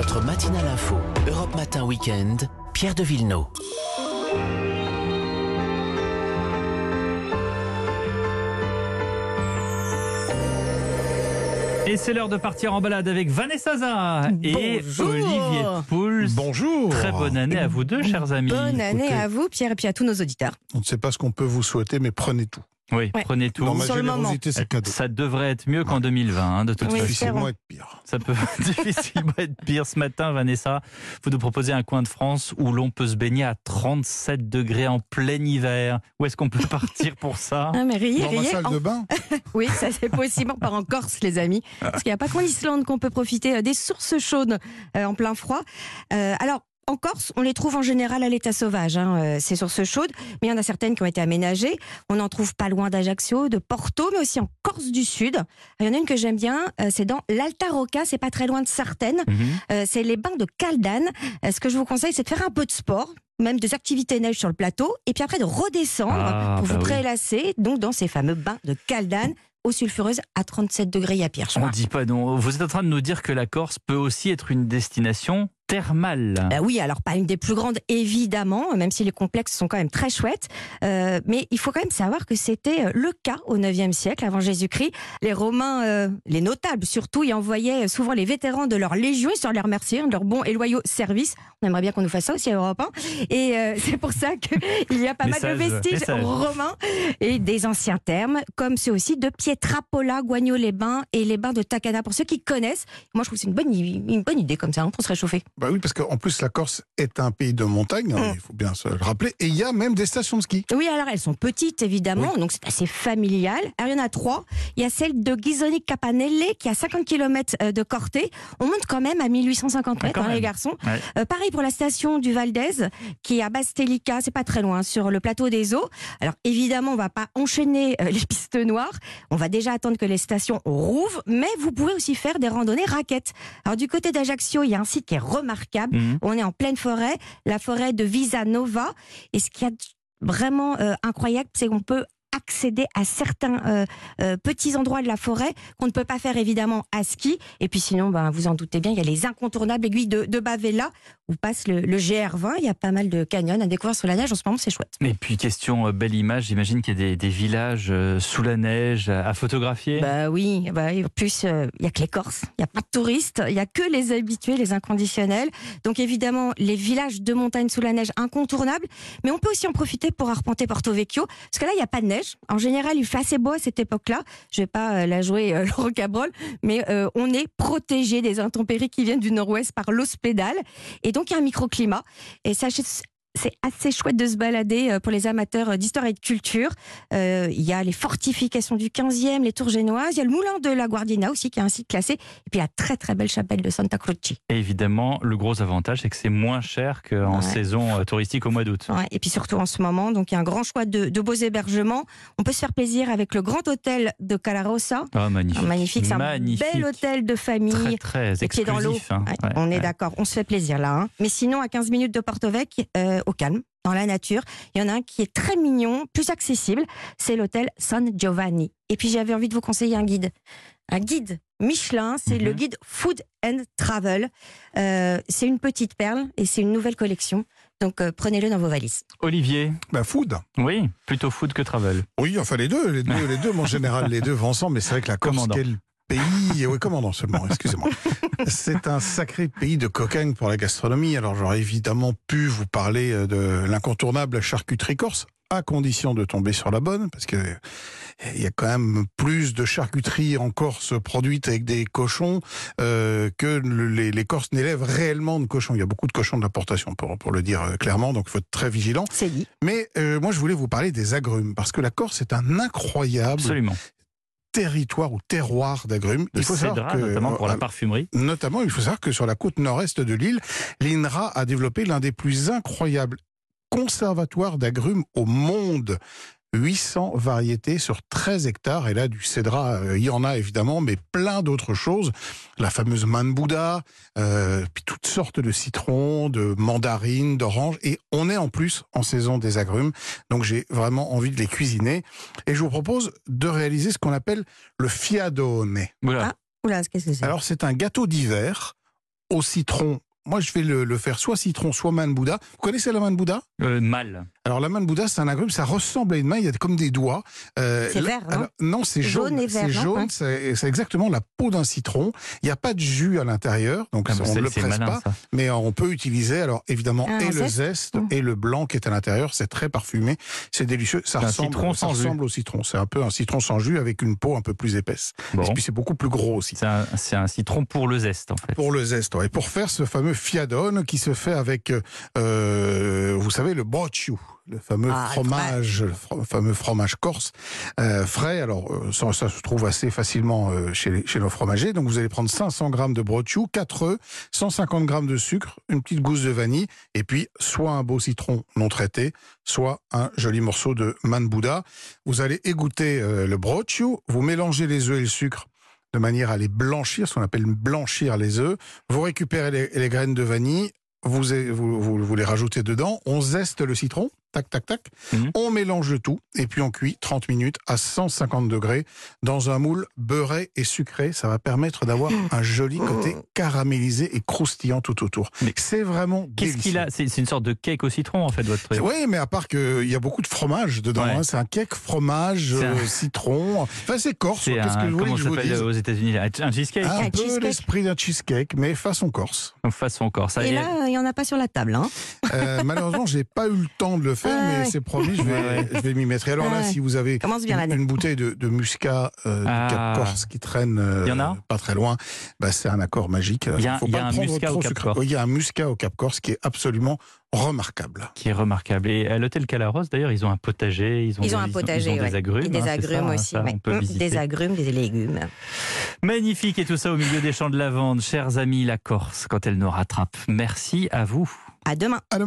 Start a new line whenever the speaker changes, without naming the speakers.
Votre matinale info, Europe Matin Weekend, Pierre de Villeneuve.
Et c'est l'heure de partir en balade avec Vanessa Zara et
Bonjour.
Olivier Pouls.
Bonjour.
Très bonne année à vous deux, chers amis.
Bonne année
Écoutez.
à vous, Pierre, et puis à tous nos auditeurs.
On ne sait pas ce qu'on peut vous souhaiter, mais prenez tout.
Oui,
Ouais.
prenez tout.
Dans ma
Sur le moment.
générosité, c'est cadeau.
Ça devrait être mieux qu'en 2020, hein, de toute
Oui,
façon.
difficilement être pire.
Ça peut difficilement être pire. Ce matin, Vanessa, vous nous proposez un coin de France où l'on peut se baigner à 37 degrés en plein hiver. Où est-ce qu'on peut partir pour ça?
Ah, mais riez,
Dans ma
riez.
salle
En-
de bain,
Oui, ça c'est possible. On part en Corse, les amis. Parce qu'il n'y a pas qu'en Islande qu'on peut profiter euh, des sources chaudes euh, en plein froid. Euh, alors, en Corse, on les trouve en général à l'état sauvage, hein, euh, ces sources chaudes, mais il y en a certaines qui ont été aménagées. On en trouve pas loin d'Ajaccio, de Porto, mais aussi en Corse du Sud. Il y en a une que j'aime bien, euh, c'est dans l'Alta Rocca, c'est pas très loin de Sartène.
Mhm.
Euh, c'est les bains de Caldane. Ce que je vous conseille, c'est de faire un peu de sport, même des activités neige sur le plateau, et puis après de redescendre
Ah,
pour
bah
vous
oui.
prélasser, donc dans ces fameux bains de Caldane, eau sulfureuse à 37 degrés, pire, je
On dit pas non. Vous êtes en train de nous dire que la Corse peut aussi être une destination thermale.
Bah oui, alors pas une des plus grandes, évidemment, même si les complexes sont quand même très chouettes. Euh, mais il faut quand même savoir que c'était euh, le cas au 9e siècle, avant Jésus-Christ. Les Romains, euh, les notables surtout, y envoyaient souvent les vétérans de leur légion, de les remercier de leur bon et loyaux service. On aimerait bien qu'on nous fasse ça aussi à Europe 1. Et euh, c'est pour ça qu'il y a pas mal de vestiges
message.
romains et des anciens termes, comme ceux aussi de Pietrapola, Guagno-les-Bains et les bains de Takana. Pour ceux qui connaissent, moi je trouve que c'est une bonne, une bonne idée comme ça, hein, pour se réchauffer.
Bah oui, parce qu'en plus, la Corse est un pays de montagne, hein,
Mm.
il faut bien se le rappeler, et il y a même des stations de ski.
Oui, alors elles sont petites évidemment, donc c'est assez familial. Alors il y en a trois. Il y a celle de Ghisoni Capanelle qui est à 50 km de Corté. On monte quand même à 1850
Ah,
mètres, hein, les garçons.
Ouais.
Euh, pareil pour la station du Val d'Aise qui est à Bastelica, c'est pas très loin, sur le plateau des eaux. Alors évidemment, on va pas enchaîner euh, les pistes noires. On va déjà attendre que les stations rouvrent, mais vous pouvez aussi faire des randonnées raquettes. Alors du côté d'Ajaccio, il y a un site qui est remarquable.
Mhm.
On est en pleine forêt, la forêt de Visa Nova. Et ce qui est vraiment euh, incroyable, c'est qu'on peut accéder à certains euh, euh, petits endroits de la forêt qu'on ne peut pas faire évidemment à ski. Et puis sinon, ben, vous en doutez bien, il y a les incontournables aiguilles de, de Bavella où passe le, le GR20. Il y a pas mal de canyons à découvrir sur la neige. En ce moment, c'est chouette.
Et puis, question euh, belle image, j'imagine qu'il y a des, des villages euh, sous la neige à, photographier.
Bah oui, bah, et en plus, euh, il y a que les Corses, il n'y a pas de touristes, il y a que les habitués, les inconditionnels. Donc évidemment, les villages de montagne sous la neige incontournables, mais on peut aussi en profiter pour arpenter Porto Vecchio, parce que là, il n'y a pas de neige. En général, il fait assez beau à cette époque-là. Je vais pas euh, la jouer euh, le rocabrole, mais euh, on est protégé des intempéries qui viennent du nord-ouest par l'hospédal. Et donc, il y a un microclimat. Et sachez, c'est assez chouette de se balader euh, pour les amateurs euh, d'histoire et de culture. Euh, Il y a les fortifications du 15e, les tours génoises. Il y a le moulin de la Guardina aussi, qui est un site classé. Et puis la très très belle chapelle de Santa Croce.
Et évidemment, le gros avantage, c'est que c'est moins cher qu'en
Ouais.
saison touristique au mois d'août.
Ouais, et puis surtout en ce moment, donc il y a un grand choix de, de beaux hébergements. On peut se faire plaisir avec le grand hôtel de Calarossa.
Ah, magnifique.
Magnifique, c'est un
Magnifique.
bel hôtel de famille.
Très, très
les pieds dans l'eau.
hein.
Ouais, on est d'accord, on se fait plaisir là. hein. Mais sinon, à 15 minutes de Porto Vecchio, euh, au calme, dans la nature, il y en a un qui est très mignon, plus accessible, c'est l'hôtel San Giovanni. Et puis j'avais envie de vous conseiller un guide. Un guide Michelin, c'est
Mhm.
le guide Food and Travel. Euh, c'est une petite perle et c'est une nouvelle collection. Donc euh, prenez-le dans vos valises.
Olivier,
Bah, food.
oui, plutôt food que travel.
Oui, enfin les deux, les deux, les deux, mais en général, les deux vont ensemble, mais c'est vrai que la Corse, quel pays, oui, commandant seulement, excusez-moi. C'est un sacré pays de cocagne pour la gastronomie. Alors j'aurais évidemment pu vous parler euh, de l'incontournable charcuterie corse, à condition de tomber sur la bonne, parce que euh, il y a quand même plus de charcuterie en Corse produite avec des cochons euh, que le- les, les Corses n'élèvent réellement de cochons. Il y a beaucoup de cochons d'importation, pour, pour le dire clairement, donc il faut être très vigilant.
C'est dit.
Mais euh, moi, je voulais vous parler des agrumes, parce que la Corse est un incroyable
Absolument.
Territoire ou terroir d'agrumes.
Le cédra,
savoir que,
notamment pour la
euh,
parfumerie.
Notamment, il faut savoir que sur la côte nord-est de l'île, l'INRA a développé l'un des plus incroyables conservatoires d'agrumes au monde. 800 variétés sur 13 hectares. Et là, du cédra, euh, il y en a évidemment, mais plein d'autres choses. La fameuse main de Bouddha, euh, puis toutes sortes de citrons, de mandarines, d'oranges. Et on est en plus en saison des agrumes. Donc j'ai vraiment envie de les cuisiner. Et je vous propose de réaliser ce qu'on appelle le fiadone.
Voilà.
Oula, qu'est-ce que c'est?
Alors c'est un gâteau d'hiver au citron. Moi, je vais le, le faire soit citron, soit main de Bouddha. Vous connaissez la main de Bouddha?
Euh, mal.
Alors, la main de Bouddha, c'est un agrume, ça ressemble à une main, il y a comme des doigts. Euh,
C'est vert, non
alors, Non, c'est
Jaune
jaune.
et vert,
C'est
non
jaune,
Ouais.
c'est c'est exactement la peau d'un citron. Il n'y a pas de jus à l'intérieur, donc
Ah,
on ne
c'est-
le presse
malin,
pas.
ça.
Mais on peut utiliser, alors évidemment,
Ah,
et le
zeste
zeste
Mm.
et le blanc qui est à l'intérieur. C'est très parfumé, c'est délicieux. Ça ressemble,
citron
ça
sans jus.
ressemble au citron. C'est un peu un citron sans jus avec une peau un peu plus épaisse.
Bon.
Et puis c'est beaucoup plus gros aussi.
C'est un, c'est un citron pour le zeste, en fait.
Pour le zeste, ouais. et pour faire ce fameux fiadone qui se fait avec, euh, vous savez, le brocciu, le fameux
Ah,
fromage, le fro- fameux fromage corse euh, frais. Alors euh, ça, ça se trouve assez facilement euh, chez, les- chez nos fromagers. Donc vous allez prendre 500 grammes de brocciu, 4 œufs, 150 grammes de sucre, une petite gousse de vanille, et puis soit un beau citron non traité, soit un joli morceau de man Bouddha. Vous allez égoutter euh, le brocciu, vous mélangez les œufs et le sucre de manière à les blanchir, ce qu'on appelle blanchir les œufs. Vous récupérez les, graines de vanille, vous les rajoutez dedans, on zeste le citron, tac, tac, tac,
Mhm.
on mélange le tout, et puis on cuit 30 minutes à 150 degrés dans un moule beurré et sucré. Ça va permettre d'avoir un joli côté caramélisé et croustillant tout autour.
Mais
C'est vraiment
Qu'est-ce qu'il a? C'est une sorte de cake au citron, en fait, votre truc.
oui, mais à part qu'il y a beaucoup de fromage dedans,
Ouais.
hein, c'est un cake fromage,
un-
euh, citron. Enfin, c'est corse.
C'est
Qu'est-ce que
un,
vous voulez
comment
que je vous dise
aux États-Unis? Un cheesecake?
Un
Un
peu l'esprit d'un cheesecake, mais façon corse.
façon corse. Ça
Et
est.
là, il n'y en a pas sur la table. Hein.
Euh, malheureusement, j'ai pas eu le temps de le
Ah,
mais
ouais.
c'est promis, je vais,
Ouais,
je vais m'y mettre. Et alors
Ah,
là, si vous avez une, bouteille de, de muscat euh,
Ah.
du Cap Corse qui traîne euh,
Il y en a
pas très loin, bah, c'est un accord magique.
Il y a-
faut
il y a
pas
un muscat au Cap. Corse.
Oui, il y a un muscat au Cap Corse qui est absolument remarquable.
qui est remarquable. Et à l'hôtel Calaros, d'ailleurs, ils ont un potager, ils ont,
Ils ont
des,
un potager,
ils ont des
ouais.
agrumes.
Et des
hein, c'est
agrumes
ça,
aussi.
ça,
ouais.
on peut visiter.
Des agrumes, des légumes.
Magnifique et tout ça au milieu des champs de lavande. Chers amis, la Corse, quand elle nous rattrape. Merci à vous.
À demain.
À demain.